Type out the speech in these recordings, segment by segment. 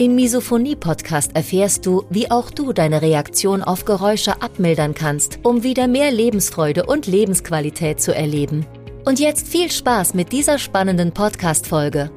Im Misophonie-Podcast erfährst du, wie auch du deine Reaktion auf Geräusche abmildern kannst, um wieder mehr Lebensfreude und Lebensqualität zu erleben. Und jetzt viel Spaß mit dieser spannenden Podcast-Folge.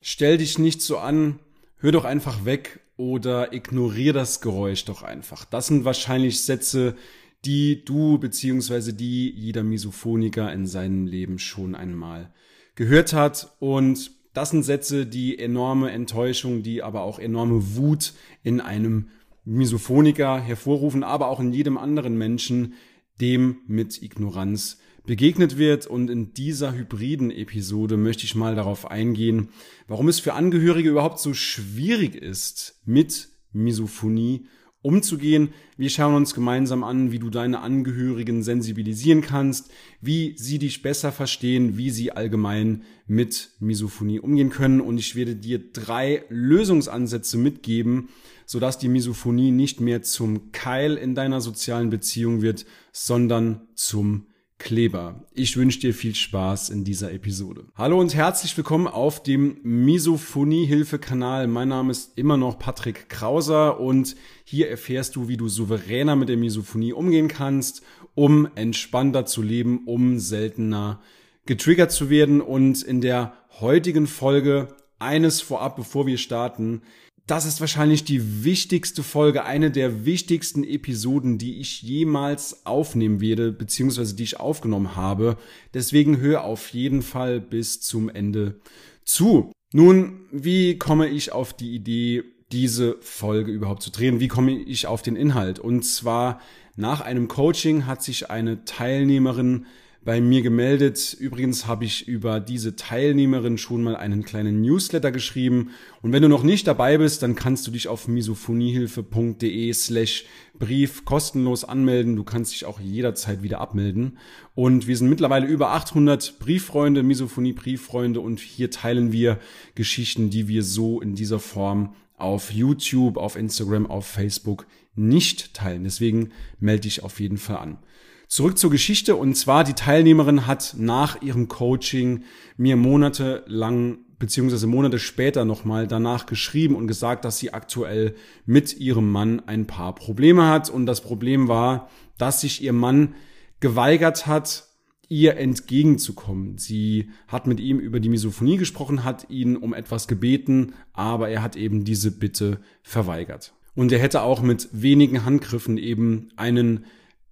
Stell dich nicht so an, hör doch einfach weg oder ignorier das Geräusch doch einfach. Das sind wahrscheinlich Sätze, die du bzw. die jeder Misophoniker in seinem Leben schon einmal gehört hat und das sind Sätze, die enorme Enttäuschung, die aber auch enorme Wut in einem Misophoniker hervorrufen, aber auch in jedem anderen Menschen, dem mit Ignoranz begegnet wird. Und in dieser hybriden Episode möchte ich mal darauf eingehen, warum es für Angehörige überhaupt so schwierig ist, mit Misophonie umzugehen. Wir schauen uns gemeinsam an, wie du deine Angehörigen sensibilisieren kannst, wie sie dich besser verstehen, wie sie allgemein mit Misophonie umgehen können. Und ich werde dir drei Lösungsansätze mitgeben, sodass die Misophonie nicht mehr zum Keil in deiner sozialen Beziehung wird, sondern zum Kleber. Ich wünsche dir viel Spaß in dieser Episode. Hallo und herzlich willkommen auf dem Misophonie-Hilfe-Kanal. Mein Name ist immer noch Patrick Krauser und hier erfährst du, wie du souveräner mit der Misophonie umgehen kannst, um entspannter zu leben, um seltener getriggert zu werden. Und in der heutigen Folge eines vorab, bevor wir starten, das ist wahrscheinlich die wichtigste Folge, eine der wichtigsten Episoden, die ich jemals aufnehmen werde, beziehungsweise die ich aufgenommen habe. Deswegen höre auf jeden Fall bis zum Ende zu. Nun, wie komme ich auf die Idee, diese Folge überhaupt zu drehen? Wie komme ich auf den Inhalt? Und zwar nach einem Coaching hat sich eine Teilnehmerin bei mir gemeldet. Übrigens habe ich über diese Teilnehmerin schon mal einen kleinen Newsletter geschrieben. Und wenn du noch nicht dabei bist, dann kannst du dich auf misophoniehilfe.de slash Brief kostenlos anmelden. Du kannst dich auch jederzeit wieder abmelden. Und wir sind mittlerweile über 800 Brieffreunde, Misophonie-Brieffreunde und hier teilen wir Geschichten, die wir so in dieser Form auf YouTube, auf Instagram, auf Facebook nicht teilen. Deswegen melde dich auf jeden Fall an. Zurück zur Geschichte und zwar die Teilnehmerin hat nach ihrem Coaching mir monatelang beziehungsweise Monate später nochmal danach geschrieben und gesagt, dass sie aktuell mit ihrem Mann ein paar Probleme hat und das Problem war, dass sich ihr Mann geweigert hat, ihr entgegenzukommen. Sie hat mit ihm über die Misophonie gesprochen, hat ihn um etwas gebeten, aber er hat eben diese Bitte verweigert. Und er hätte auch mit wenigen Handgriffen eben einen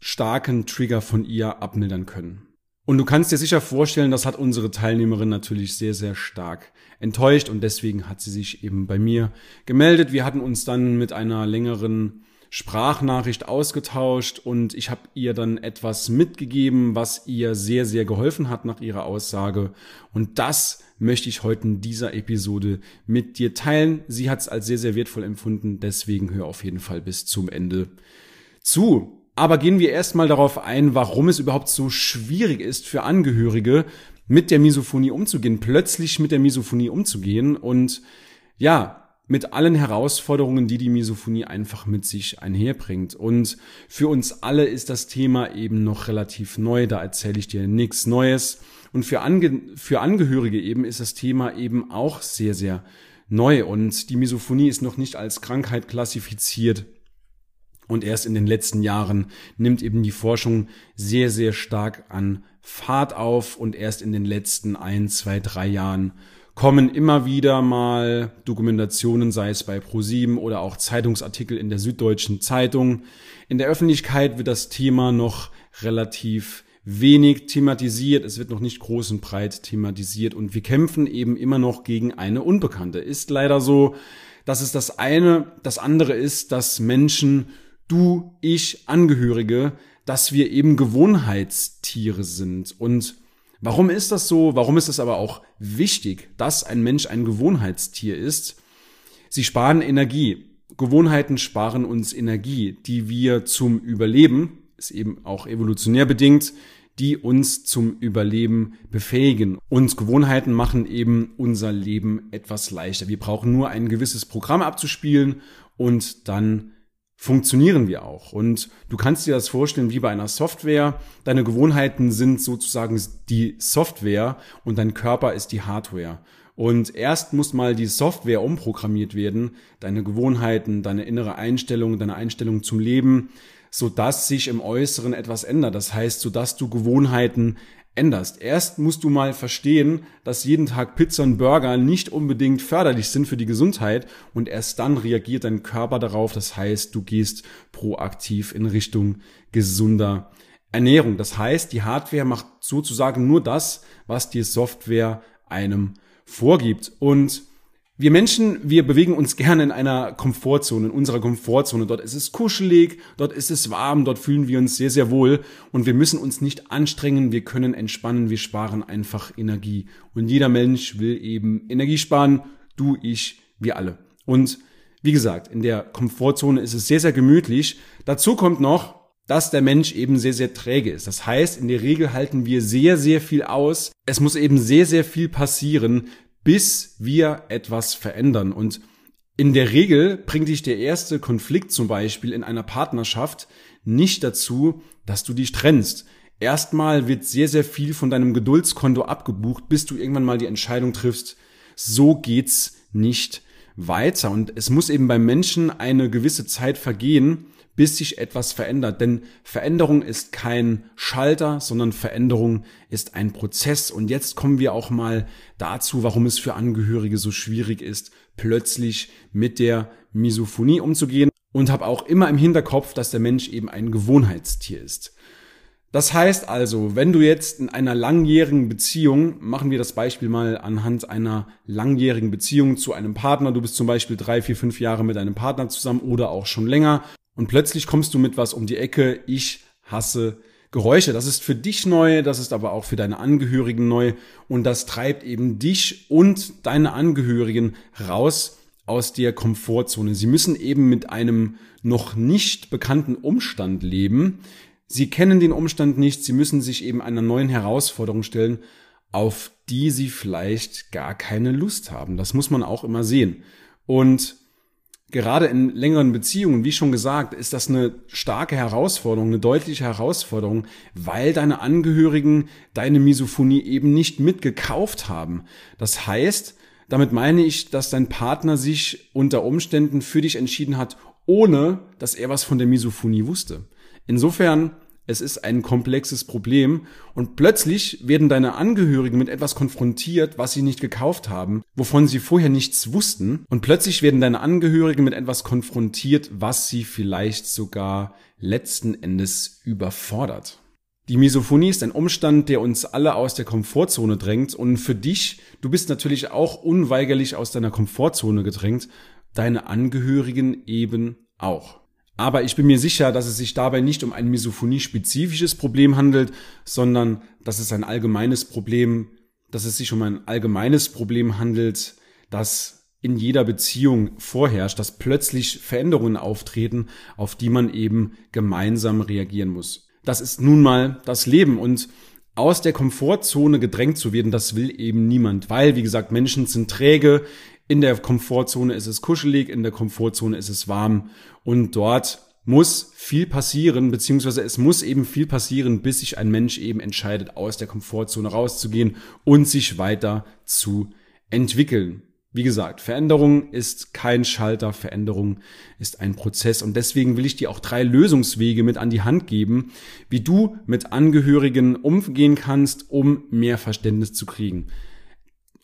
starken Trigger von ihr abmildern können. Und du kannst dir sicher vorstellen, das hat unsere Teilnehmerin natürlich sehr, sehr stark enttäuscht und deswegen hat sie sich eben bei mir gemeldet. Wir hatten uns dann mit einer längeren Sprachnachricht ausgetauscht und ich habe ihr dann etwas mitgegeben, was ihr sehr, sehr geholfen hat nach ihrer Aussage. Und das möchte ich heute in dieser Episode mit dir teilen. Sie hat es als sehr, sehr wertvoll empfunden, deswegen hör auf jeden Fall bis zum Ende zu. Aber gehen wir erstmal darauf ein, warum es überhaupt so schwierig ist für Angehörige, mit der Misophonie umzugehen, plötzlich mit der Misophonie umzugehen und ja, mit allen Herausforderungen, die die Misophonie einfach mit sich einherbringt. Und für uns alle ist das Thema eben noch relativ neu, da erzähle ich dir nichts Neues. Und für, Ange für Angehörige eben ist das Thema eben auch sehr, sehr neu. Und die Misophonie ist noch nicht als Krankheit klassifiziert. Und erst in den letzten Jahren nimmt eben die Forschung sehr, sehr stark an Fahrt auf und erst in den letzten ein, zwei, drei Jahren kommen immer wieder mal Dokumentationen, sei es bei ProSieben oder auch Zeitungsartikel in der Süddeutschen Zeitung. In der Öffentlichkeit wird das Thema noch relativ wenig thematisiert, es wird noch nicht groß und breit thematisiert und wir kämpfen eben immer noch gegen eine Unbekannte. Ist leider so, dass es das eine, das andere ist, dass Menschen du, ich, Angehörige, dass wir eben Gewohnheitstiere sind. Und Warum ist das so? Warum ist es aber auch wichtig, dass ein Mensch ein Gewohnheitstier ist? Sie sparen Energie. Gewohnheiten sparen uns Energie, die wir zum Überleben, ist eben auch evolutionär bedingt, die uns zum Überleben befähigen. Und Gewohnheiten machen eben unser Leben etwas leichter. Wir brauchen nur ein gewisses Programm abzuspielen und dann funktionieren wir auch. Und du kannst dir das vorstellen wie bei einer Software. Deine Gewohnheiten sind sozusagen die Software und dein Körper ist die Hardware. Und erst muss mal die Software umprogrammiert werden, deine Gewohnheiten, deine innere Einstellung, deine Einstellung zum Leben, so dass sich im Äußeren etwas ändert. Das heißt, so dass du Gewohnheiten änderst. Erst musst du mal verstehen, dass jeden Tag Pizza und Burger nicht unbedingt förderlich sind für die Gesundheit und erst dann reagiert dein Körper darauf. Das heißt, du gehst proaktiv in Richtung gesunder Ernährung. Das heißt, die Hardware macht sozusagen nur das, was die Software einem vorgibt. Und wir Menschen, wir bewegen uns gerne in einer Komfortzone, in unserer Komfortzone. Dort ist es kuschelig, dort ist es warm, dort fühlen wir uns sehr, sehr wohl und wir müssen uns nicht anstrengen, wir können entspannen, wir sparen einfach Energie. Und jeder Mensch will eben Energie sparen, du, ich, wir alle. Und wie gesagt, in der Komfortzone ist es sehr, sehr gemütlich. Dazu kommt noch, dass der Mensch eben sehr, sehr träge ist. Das heißt, in der Regel halten wir sehr, sehr viel aus. Es muss eben sehr, sehr viel passieren, bis wir etwas verändern. Und in der Regel bringt dich der erste Konflikt zum Beispiel in einer Partnerschaft nicht dazu, dass du dich trennst. Erstmal wird sehr, sehr viel von deinem Geduldskonto abgebucht, bis du irgendwann mal die Entscheidung triffst, so geht's nicht weiter. Und es muss eben beim Menschen eine gewisse Zeit vergehen, bis sich etwas verändert. Denn Veränderung ist kein Schalter, sondern Veränderung ist ein Prozess. Und jetzt kommen wir auch mal dazu, warum es für Angehörige so schwierig ist, plötzlich mit der Misophonie umzugehen. Und habe auch immer im Hinterkopf, dass der Mensch eben ein Gewohnheitstier ist. Das heißt also, wenn du jetzt in einer langjährigen Beziehung, machen wir das Beispiel mal anhand einer langjährigen Beziehung zu einem Partner, du bist zum Beispiel drei, vier, fünf Jahre mit einem Partner zusammen oder auch schon länger und plötzlich kommst du mit was um die Ecke, ich hasse Geräusche. Das ist für dich neu, das ist aber auch für deine Angehörigen neu und das treibt eben dich und deine Angehörigen raus aus der Komfortzone. Sie müssen eben mit einem noch nicht bekannten Umstand leben. Sie kennen den Umstand nicht, sie müssen sich eben einer neuen Herausforderung stellen, auf die sie vielleicht gar keine Lust haben. Das muss man auch immer sehen. Und gerade in längeren Beziehungen, wie schon gesagt, ist das eine starke Herausforderung, eine deutliche Herausforderung, weil deine Angehörigen deine Misophonie eben nicht mitgekauft haben. Das heißt, damit meine ich, dass dein Partner sich unter Umständen für dich entschieden hat, ohne dass er was von der Misophonie wusste. Insofern es ist ein komplexes Problem und plötzlich werden deine Angehörigen mit etwas konfrontiert, was sie nicht gekauft haben, wovon sie vorher nichts wussten und plötzlich werden deine Angehörigen mit etwas konfrontiert, was sie vielleicht sogar letzten Endes überfordert. Die Misophonie ist ein Umstand, der uns alle aus der Komfortzone drängt und für dich, du bist natürlich auch unweigerlich aus deiner Komfortzone gedrängt, deine Angehörigen eben auch. Aber ich bin mir sicher, dass es sich dabei nicht um ein misophonie-spezifisches Problem handelt, sondern dass es ein allgemeines Problem, dass es sich um ein allgemeines Problem handelt, das in jeder Beziehung vorherrscht, dass plötzlich Veränderungen auftreten, auf die man eben gemeinsam reagieren muss. Das ist nun mal das Leben und aus der Komfortzone gedrängt zu werden, das will eben niemand, weil, wie gesagt, Menschen sind träge, in der Komfortzone ist es kuschelig, in der Komfortzone ist es warm und dort muss viel passieren, beziehungsweise es muss eben viel passieren, bis sich ein Mensch eben entscheidet, aus der Komfortzone rauszugehen und sich weiter zu entwickeln. Wie gesagt, Veränderung ist kein Schalter, Veränderung ist ein Prozess und deswegen will ich dir auch drei Lösungswege mit an die Hand geben, wie du mit Angehörigen umgehen kannst, um mehr Verständnis zu kriegen.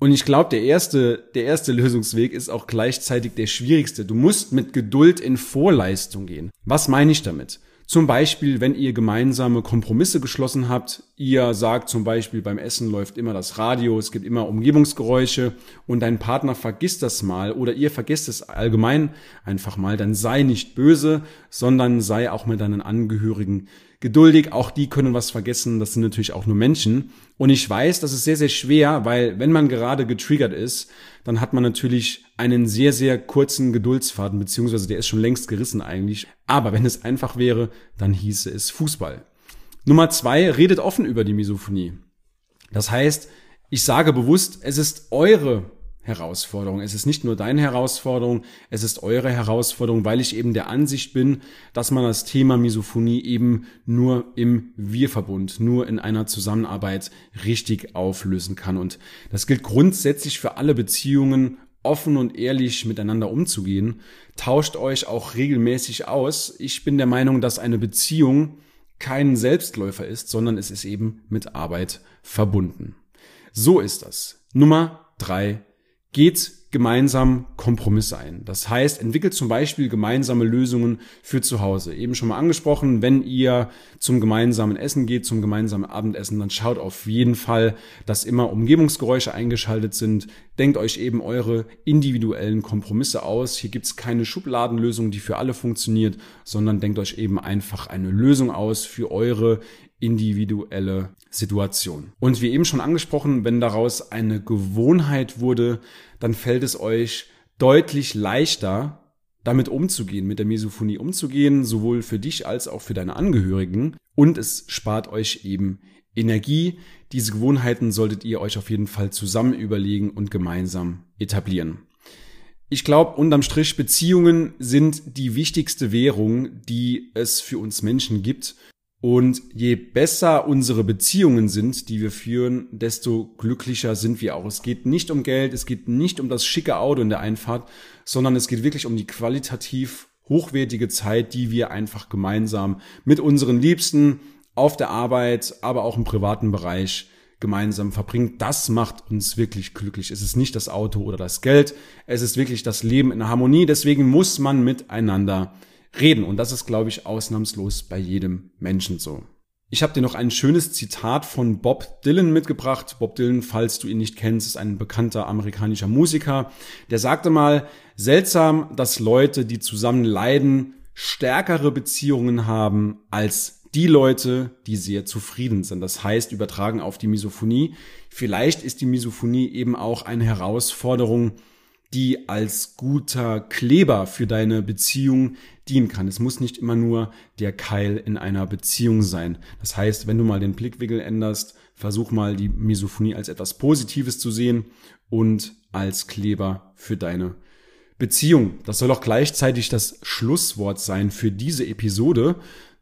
Und ich glaube, der erste, der erste Lösungsweg ist auch gleichzeitig der schwierigste. Du musst mit Geduld in Vorleistung gehen. Was meine ich damit? Zum Beispiel, wenn ihr gemeinsame Kompromisse geschlossen habt, ihr sagt zum Beispiel beim Essen läuft immer das Radio, es gibt immer Umgebungsgeräusche und dein Partner vergisst das mal oder ihr vergisst es allgemein einfach mal, dann sei nicht böse, sondern sei auch mit deinen Angehörigen geduldig, auch die können was vergessen, das sind natürlich auch nur Menschen. Und ich weiß, das ist sehr, sehr schwer, weil wenn man gerade getriggert ist, dann hat man natürlich einen sehr, sehr kurzen Geduldsfaden, beziehungsweise der ist schon längst gerissen eigentlich. Aber wenn es einfach wäre, dann hieße es Fußball. Nummer zwei, redet offen über die Misophonie. Das heißt, ich sage bewusst, es ist eure Herausforderung. Es ist nicht nur deine Herausforderung, es ist eure Herausforderung, weil ich eben der Ansicht bin, dass man das Thema Misophonie eben nur im Wir-Verbund, nur in einer Zusammenarbeit richtig auflösen kann. Und das gilt grundsätzlich für alle Beziehungen, offen und ehrlich miteinander umzugehen. Tauscht euch auch regelmäßig aus. Ich bin der Meinung, dass eine Beziehung kein Selbstläufer ist, sondern es ist eben mit Arbeit verbunden. So ist das. Nummer drei geht gemeinsam Kompromisse ein. Das heißt, entwickelt zum Beispiel gemeinsame Lösungen für zu Hause. Eben schon mal angesprochen, wenn ihr zum gemeinsamen Essen geht, zum gemeinsamen Abendessen, dann schaut auf jeden Fall, dass immer Umgebungsgeräusche eingeschaltet sind. Denkt euch eben eure individuellen Kompromisse aus. Hier gibt's keine Schubladenlösung, die für alle funktioniert, sondern denkt euch eben einfach eine Lösung aus für eure individuelle Situation. Und wie eben schon angesprochen, wenn daraus eine Gewohnheit wurde, dann fällt es euch deutlich leichter, damit umzugehen, mit der Misophonie umzugehen, sowohl für dich als auch für deine Angehörigen. Und es spart euch eben Energie. Diese Gewohnheiten solltet ihr euch auf jeden Fall zusammen überlegen und gemeinsam etablieren. Ich glaube, unterm Strich, Beziehungen sind die wichtigste Währung, die es für uns Menschen gibt. Und je besser unsere Beziehungen sind, die wir führen, desto glücklicher sind wir auch. Es geht nicht um Geld, es geht nicht um das schicke Auto in der Einfahrt, sondern es geht wirklich um die qualitativ hochwertige Zeit, die wir einfach gemeinsam mit unseren Liebsten auf der Arbeit, aber auch im privaten Bereich gemeinsam verbringen. Das macht uns wirklich glücklich. Es ist nicht das Auto oder das Geld, es ist wirklich das Leben in Harmonie. Deswegen muss man miteinander reden. Und das ist, glaube ich, ausnahmslos bei jedem Menschen so. Ich habe dir noch ein schönes Zitat von Bob Dylan mitgebracht. Bob Dylan, falls du ihn nicht kennst, ist ein bekannter amerikanischer Musiker. Der sagte mal, seltsam, dass Leute, die zusammen leiden, stärkere Beziehungen haben als die Leute, die sehr zufrieden sind. Das heißt, übertragen auf die Misophonie. Vielleicht ist die Misophonie eben auch eine Herausforderung, die als guter Kleber für deine Beziehung dienen kann. Es muss nicht immer nur der Keil in einer Beziehung sein. Das heißt, wenn du mal den Blickwinkel änderst, versuch mal die Misophonie als etwas Positives zu sehen und als Kleber für deine Beziehung. Das soll auch gleichzeitig das Schlusswort sein für diese Episode.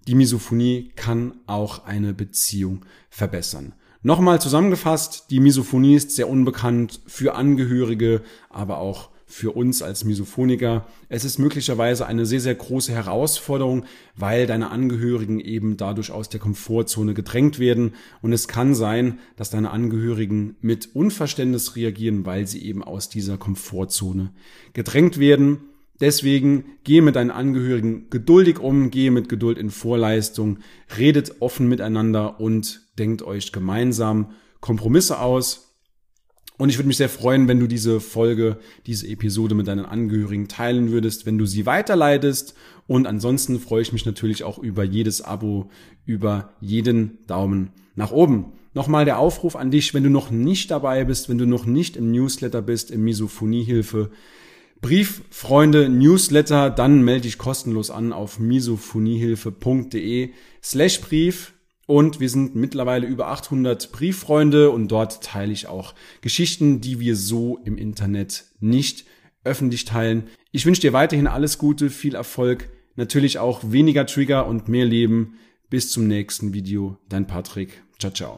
Die Misophonie kann auch eine Beziehung verbessern. Nochmal zusammengefasst, die Misophonie ist sehr unbekannt für Angehörige, aber auch für uns als Misophoniker. Es ist möglicherweise eine sehr, sehr große Herausforderung, weil deine Angehörigen eben dadurch aus der Komfortzone gedrängt werden. Und es kann sein, dass deine Angehörigen mit Unverständnis reagieren, weil sie eben aus dieser Komfortzone gedrängt werden. Deswegen gehe mit deinen Angehörigen geduldig um, gehe mit Geduld in Vorleistung, redet offen miteinander und denkt euch gemeinsam Kompromisse aus. Und ich würde mich sehr freuen, wenn du diese Folge, diese Episode mit deinen Angehörigen teilen würdest, wenn du sie weiterleitest. Und ansonsten freue ich mich natürlich auch über jedes Abo, über jeden Daumen nach oben. Nochmal der Aufruf an dich, wenn du noch nicht dabei bist, wenn du noch nicht im Newsletter bist, im Misophoniehilfe, Brieffreunde Newsletter, dann melde dich kostenlos an auf misophoniehilfe.de slash Brief. Und wir sind mittlerweile über 800 Brieffreunde und dort teile ich auch Geschichten, die wir so im Internet nicht öffentlich teilen. Ich wünsche dir weiterhin alles Gute, viel Erfolg, natürlich auch weniger Trigger und mehr Leben. Bis zum nächsten Video. Dein Patrick. Ciao, ciao.